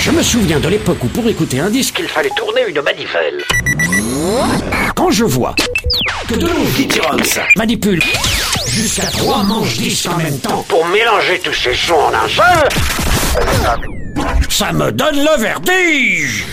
Je me souviens de l'époque où pour écouter un disque, il fallait tourner une manivelle. Quand je vois que de longues manipulent jusqu'à trois manches disques en même temps pour mélanger tous ces sons en un seul, ça me donne le vertige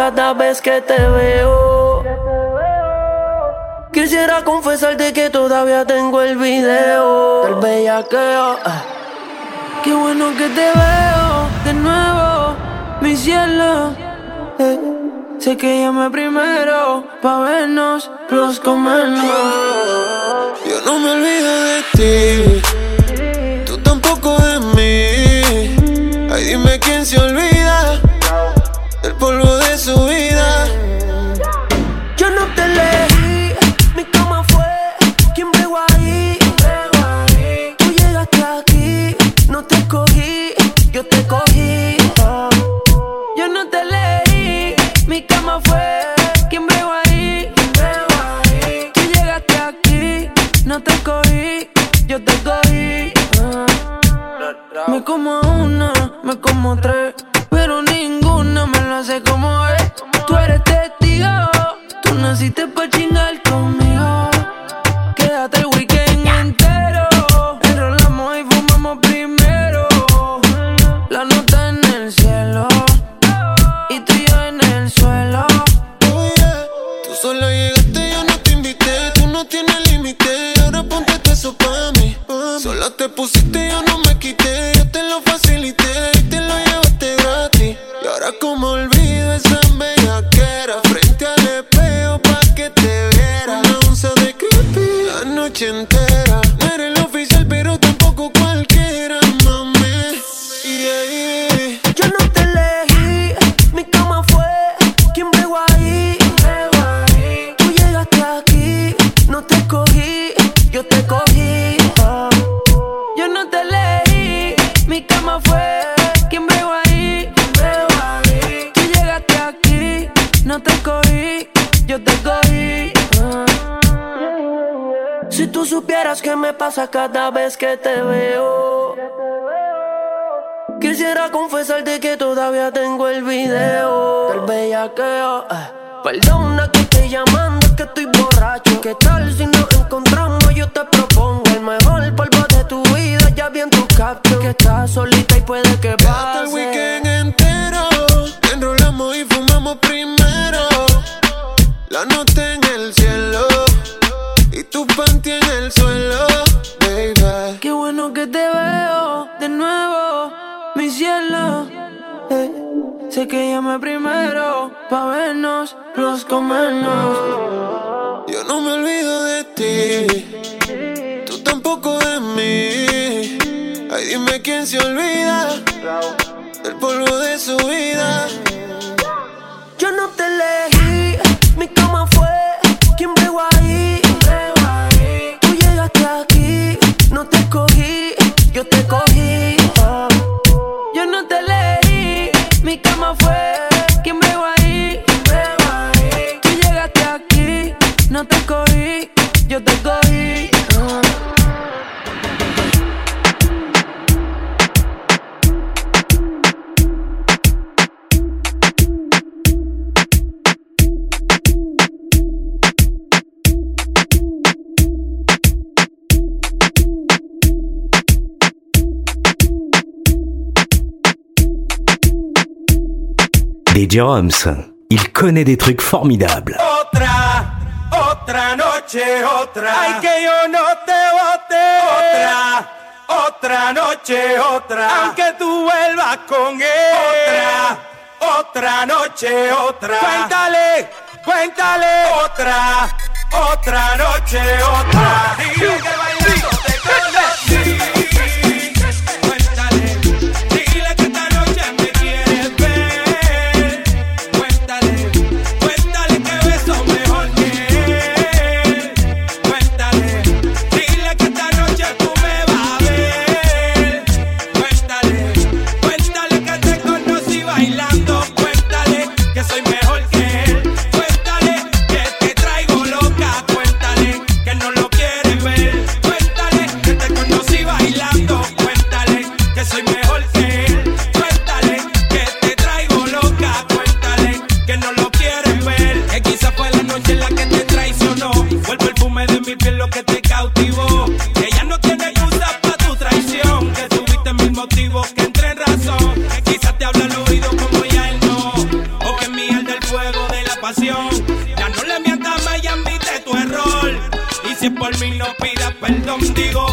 cada vez que te veo. Quisiera confesarte que todavía tengo el video del bellaqueo. Qué bueno que te veo de nuevo, mi cielo. Eh, sé que llamé primero pa' vernos, los comernos. Yo no me olvido de ti, tú tampoco de mí. Hay dime quién se olvida polvo de su vida. Yo no te elegí, mi cama fue quien bregó ahí. Tú llegaste aquí, no te escogí, yo te cogí. Yo no te elegí, mi cama fue quien bregó ahí. Tú llegaste aquí, no te escogí, yo te cogí. Me como una, me como tres, hace como es. Tú eres testigo, tú naciste pa' chingar me pasa cada vez que te veo. Quisiera confesarte que todavía tengo el video del bellaqueo. eh. Perdona que estoy llamando, es que estoy borracho. ¿Qué tal si nos encontramos? Yo te propongo el mejor polvo de tu vida. Ya vi en tu caption que estás solita y puede que pase. el weekend entero, enrolamos y fumamos primero. La nota en el cielo y tu panty en el suelo, cielo. Eh, sé que llamé primero pa' vernos, los comernos. Yo no me olvido de ti, tú tampoco de mí. Ay, dime quién se olvida del polvo de su vida. Yo no te elegí, mi cama fue quien bregó ahí. Tú llegaste aquí, no te escogí, yo te cogí. DJ Roms, il connaît des trucs formidables. Otra, otra noche, otra. Ay, que yo no te bote. Otra, otra noche, otra. Aunque tú vuelvas con él. Otra, otra noche, otra. Cuéntale, cuéntale. Otra, otra noche, otra. Dile que bailando te conocí. Lo que te cautivó. Que ya no tiene excusa para tu traición. Que tuviste mil motivos que entre en razón. Que quizás te habla al oído como ya él no. O que mi alma el fuego de la pasión. Ya no le mientas más y admite tu error. Y si es por mí no pidas perdón, digo,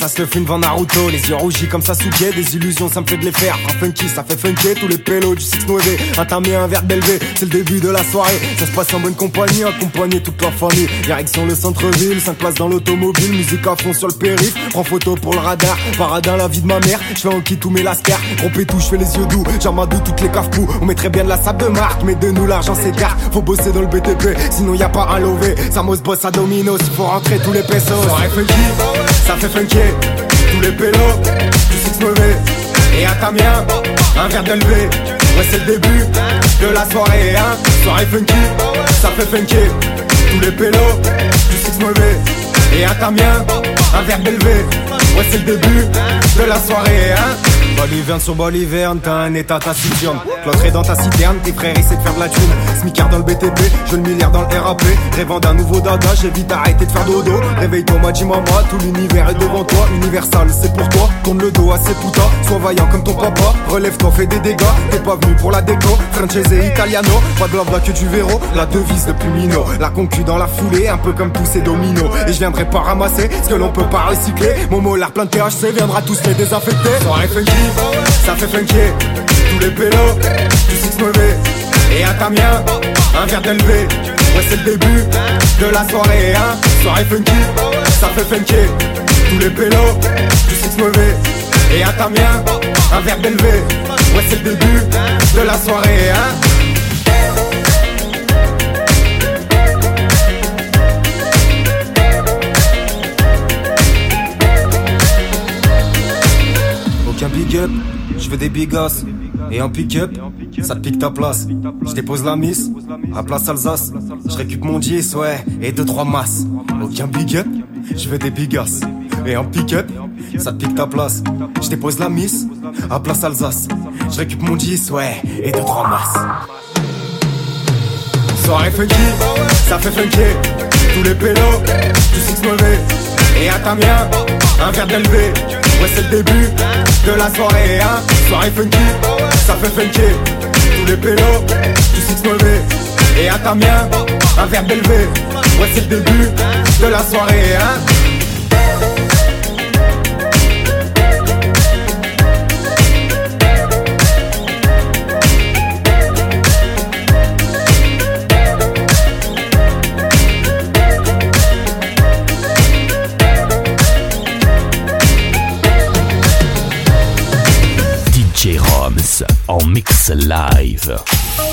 bédodo et ça se le fait devant Naruto Les yeux rougis comme Sasuke, des illusions ça me fait de les faire. Frappe funky, ça fait funky, tous les pélos du 6 9 Entamé un verre d'élevé, c'est le début de la soirée. Ça se passe en bonne compagnie, accompagné toute la famille. Direction le centre-ville, 5 places dans l'automobile Musique à fond sur le périph', prends photo pour le radar Paradin la vie de ma mère, je fais en kit tous mes lascars Gros tout, je fais les yeux doux, j'amadou toutes les cafous On mettrait bien de la sable de marque, mais de nous l'argent s'écarte Faut bosser dans le BTP, sinon y a pas un lové Samos bosse à Domino, s'il faut rentrer tous les pesos. Soirée funky, ça fait funky Tous les pélos, du 6 mauvais Et à Tamien, un verre d'élevé Ouais c'est le début de la soirée hein. Soirée funky, ça fait funky. Tous les pélos, du 6 mauvais Et à Tamien, un verre d'élevé Ouais c'est le début de la soirée hein Boliverne sur Boliverne, t'as un état taciturne Cloîtré dans ta citerne, tes frères essaient de faire de la thune. Smicard dans le BTP, je le milliard dans le RAP Rêvant d'un nouveau dada, j'ai vite arrêté de faire dodo. Réveille-toi ma maman, tout l'univers est devant toi. Universal, c'est pour toi, tourne le dos à ces putas. Sois vaillant comme ton papa, relève-toi, fais des dégâts. T'es pas venu pour la déco, francese italiano. Pas de blabla que du véro, la devise de Pumino. La concu dans la foulée, un peu comme tous ces dominos. Et je viendrai pas ramasser ce que l'on peut pas recycler. Mon molar plein de THC viendra tous les désinfecter Soirée ça fait funky Tous les pélos, du 6 mauvais. Et à Tamien, un verre d'élevé Ouais c'est le début de la soirée hein. Soirée funky, ça fait funky Tous les pélos, du 6 mauvais. Et à Tamien, un verre d'élevé Ouais c'est le début de la soirée hein Aucun big up, je veux des big ass. Et en pick-up, ça te pique ta place. Je dépose la miss, à place Alsace. Je récup mon 10, ouais, et deux trois masses. Aucun big up, je veux des big ass. Et en pick-up, ça te pique ta place. Je dépose la miss, à place Alsace. Je récup mon 10, ouais, et deux trois masses. Soirée funky, ça fait funky Tous les pélos, du 6 mauvais Et à Tamien, un verre d'élevé Ouais c'est le début de la soirée hein. Soirée funky, ça fait funky. Tous les pélos, du 6 mauvais Et à Tamien, un verre d'élevé Ouais c'est le début de la soirée hein en mix live.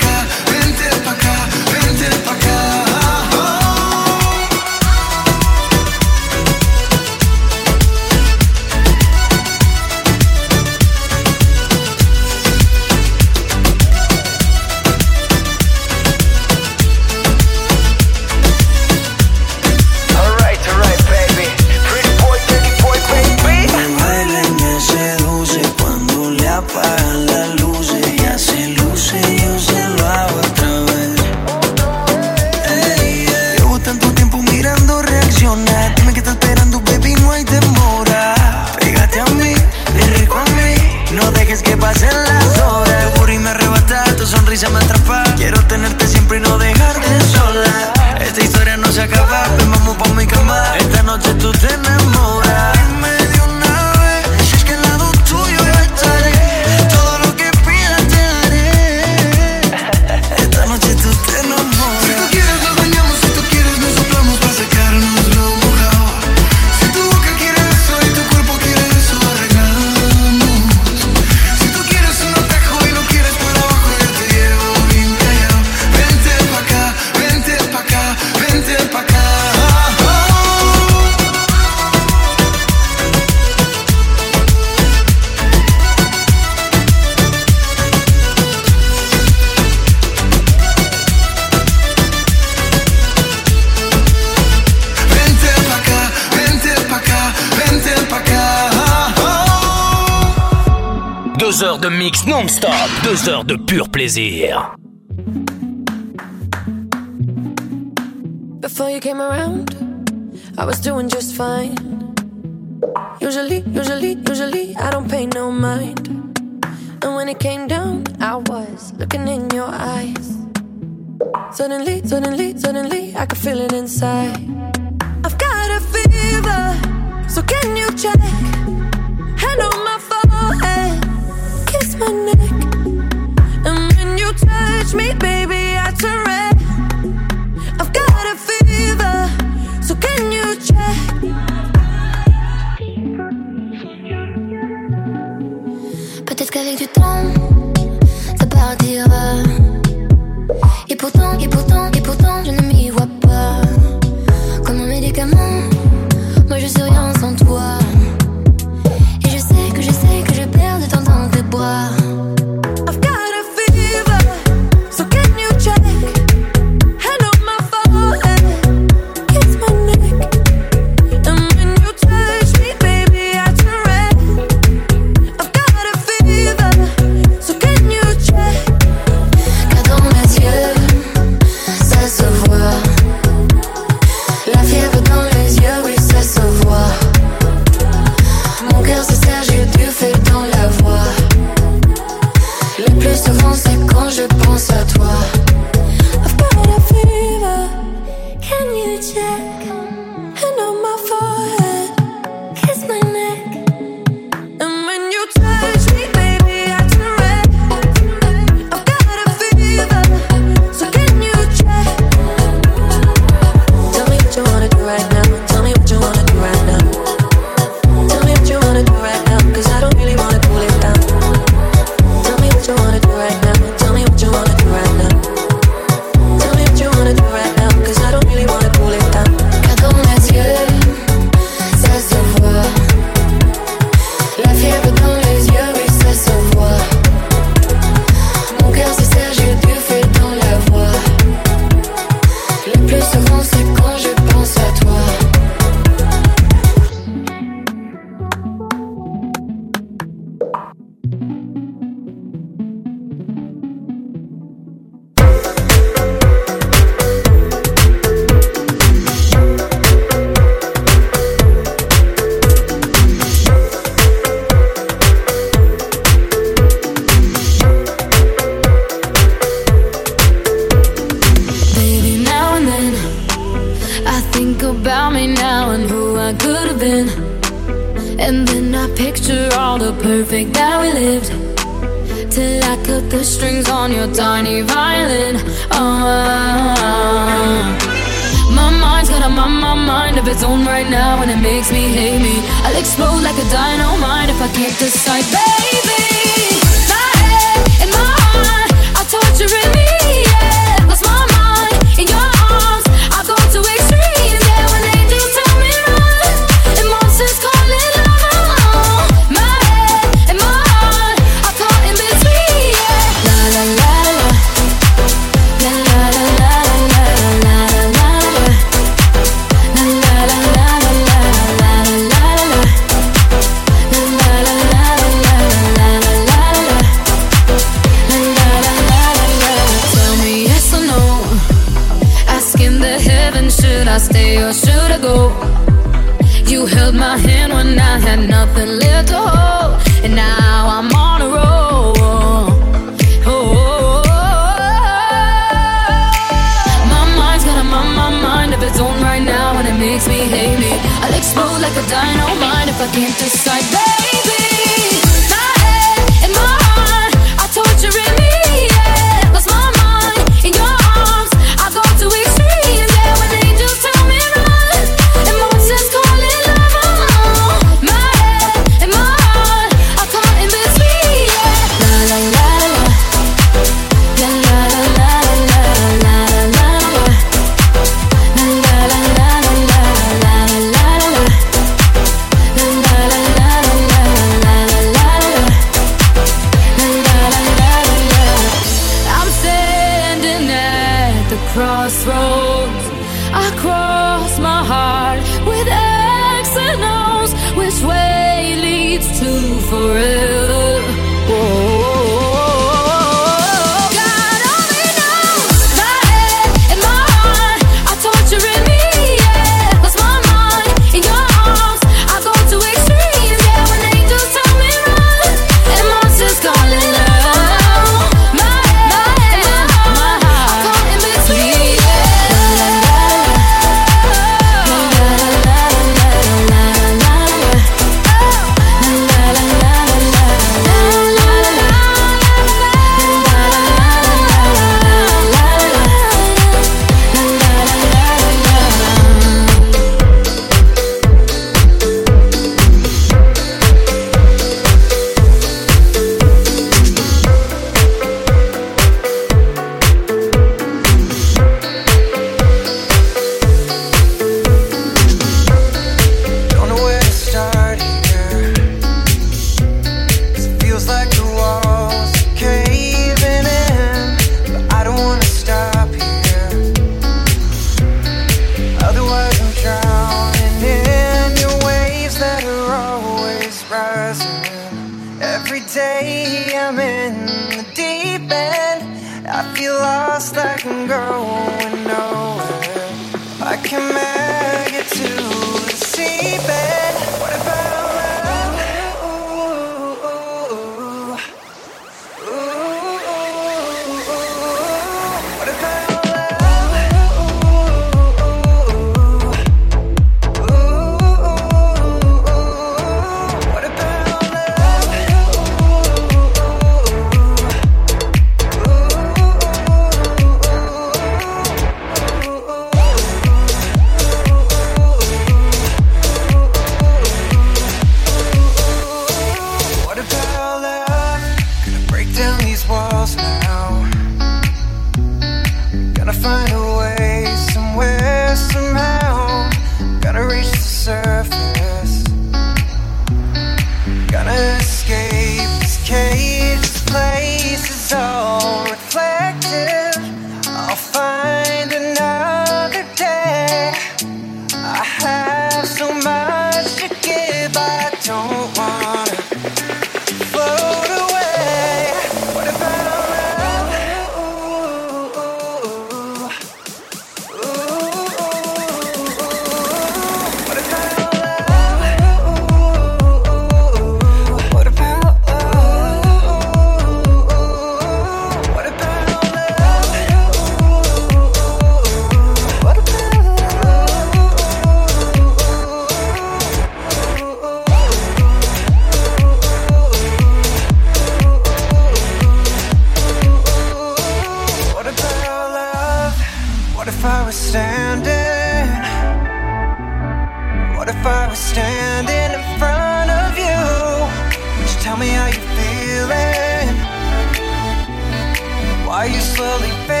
fully paid.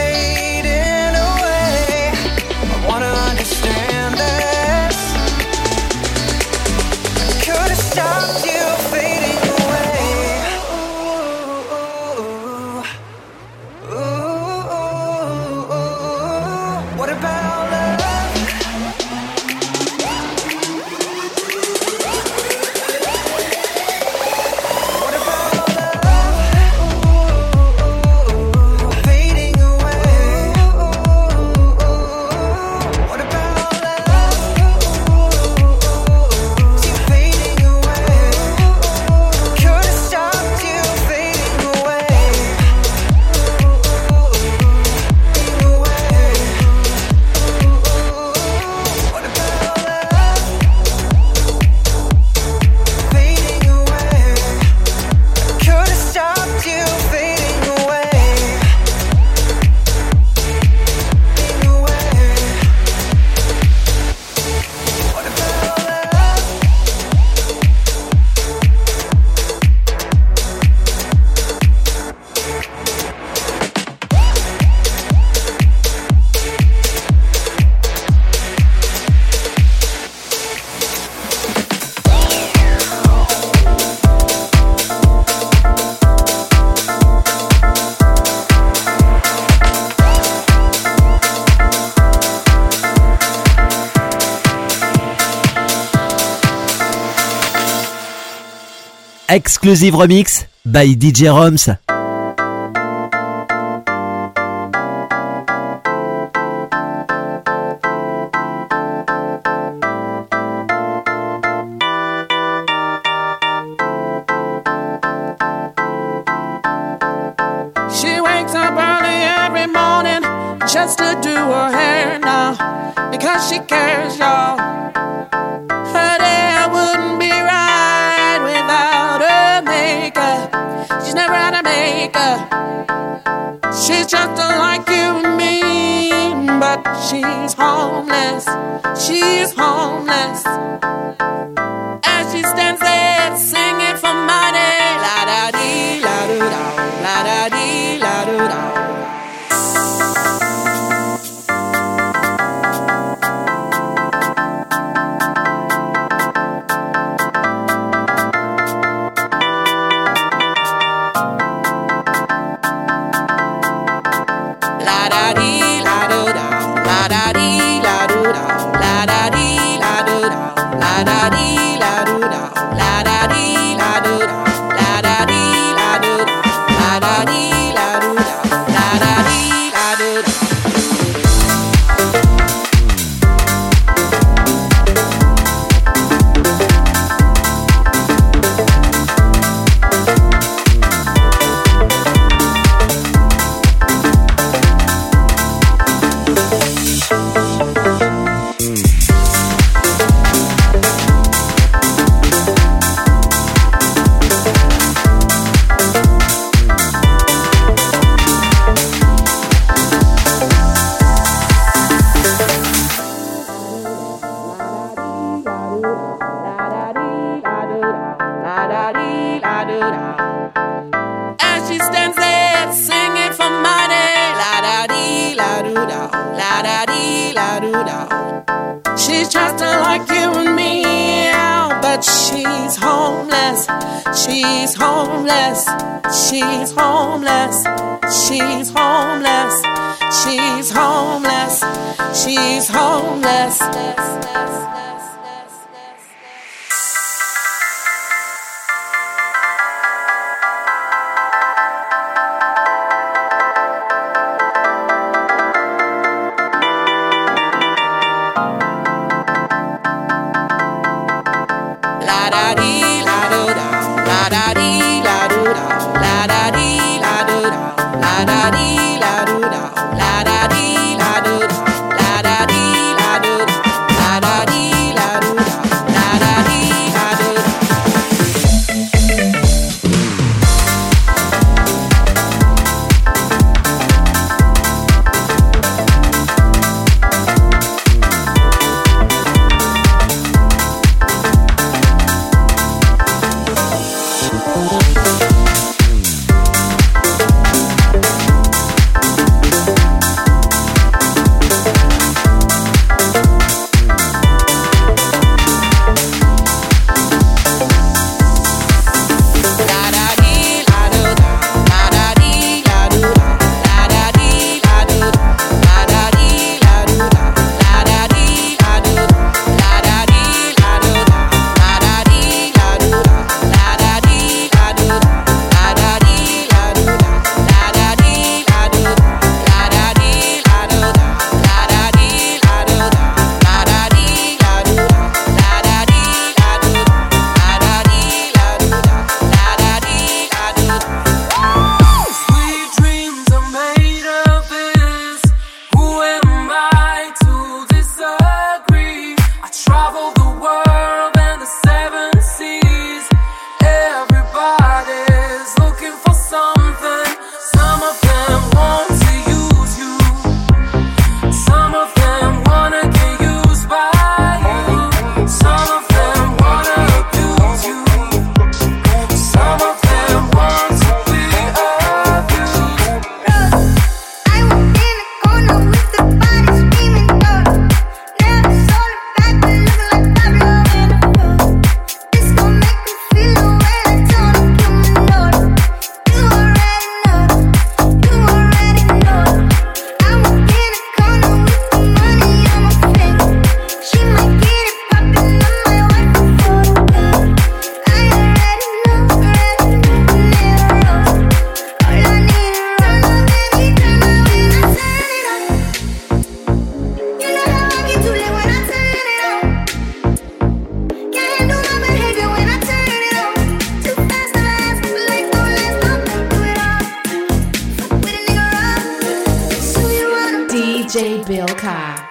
Exclusive remix by DJ Roms. he's homeless. DJ Bill Carr.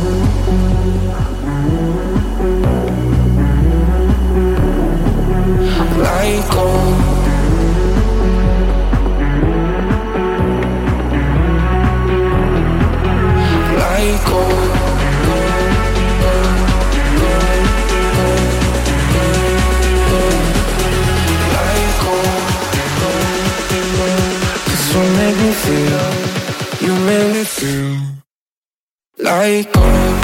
Like gold. Like gold. Make me feel, you make me feel like gold.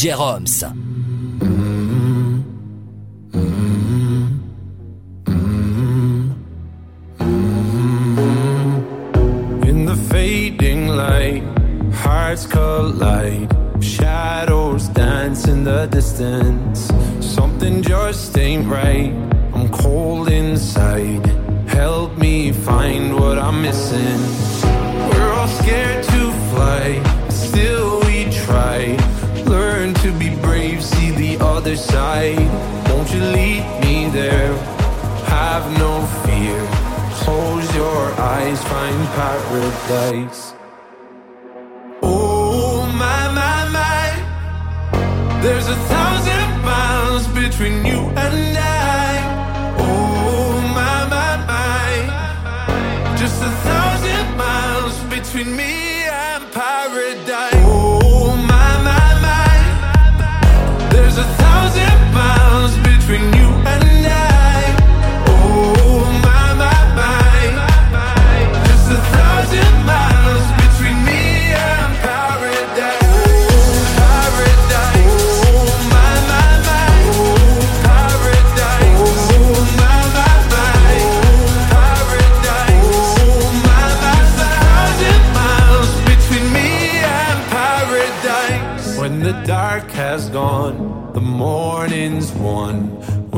Jérôme. Between me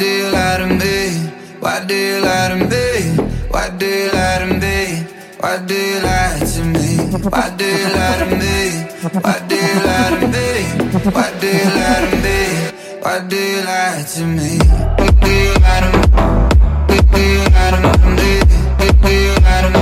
do you lie to me? Why do you lie to me? Why do you lie to me? Why do you lie to me? Why do you lie to me? Why do you lie to me? Why do you lie to me? Why do you lie to me? Why do you lie to me? Why do you lie to me? Why do you lie to me?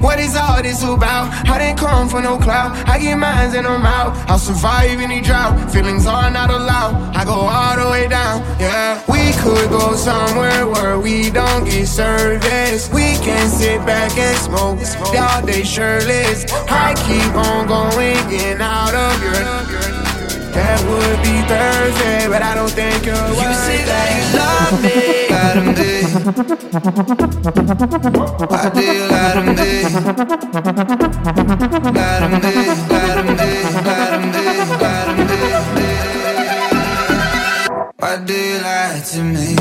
What is all this about? I didn't come for no clout. I get mines and I'm out. I'll survive any drought. Feelings are not allowed. I go all the way down. Yeah, we could go somewhere where we don't get service. We can sit back and smoke all day shirtless. I keep on going, getting out of your. That would be Thursday, but I don't think you're You say that you love me. Lie to me. Why do you lie to me? Lie to me, lie to me, lie to me, lie to me. Why do you lie to me?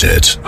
Visit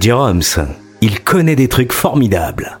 DJ Roms, il connaît des trucs formidables.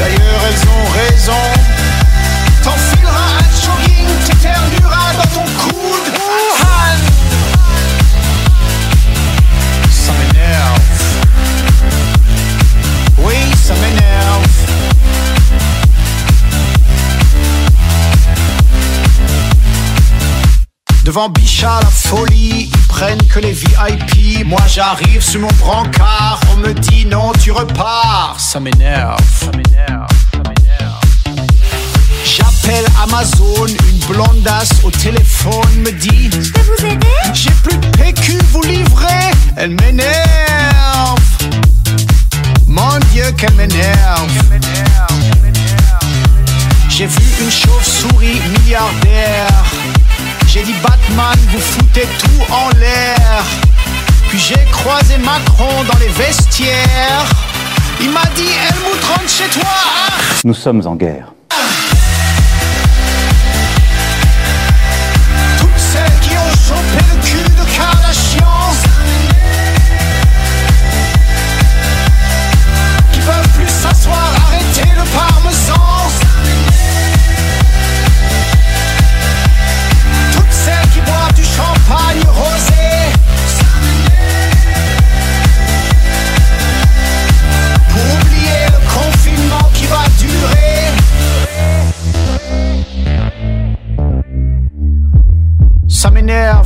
D'ailleurs elles ont raison. T'enfileras un jogging, t'éternueras dans ton coude. Han. Ça m'énerve. Oui, ça m'énerve. Devant Bichat, la folie, prennent que les VIP. Moi j'arrive sur mon brancard, on me dit non, tu repars. Ça m'énerve. Ça m'énerve. Ça m'énerve. J'appelle Amazon, une blondasse au téléphone me dit Je peux vous aider? J'ai plus de PQ, vous livrez Elle m'énerve. Mon Dieu, qu'elle m'énerve. J'ai vu une chauve-souris milliardaire. J'ai dit Batman, vous foutez tout en l'air. Puis j'ai croisé Macron dans les vestiaires. Il m'a dit Helmut rentre chez toi. Ah Nous sommes en guerre. Toutes celles qui ont chopé le cul de Kardashian. Qui peuvent plus s'asseoir, arrêter le parmesan.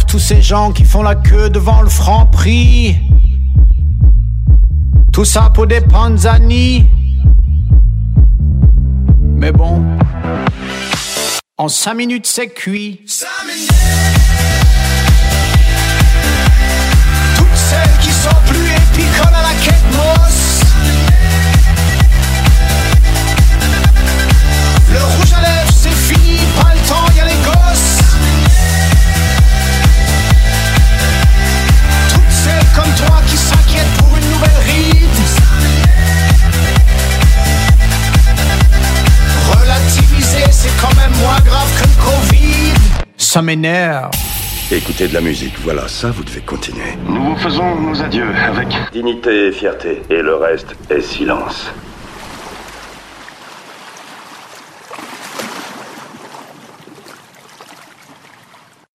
Tous ces gens qui font la queue devant le franc prix. Tout ça pour des panzani. Mais bon, en cinq minutes c'est cuit. Toutes celles qui sont plus épicoles à la quête mosse. Ça m'énerve. Écoutez de la musique, voilà, ça vous devez continuer. Nous vous faisons nos adieux avec Dignité et fierté, et le reste est silence.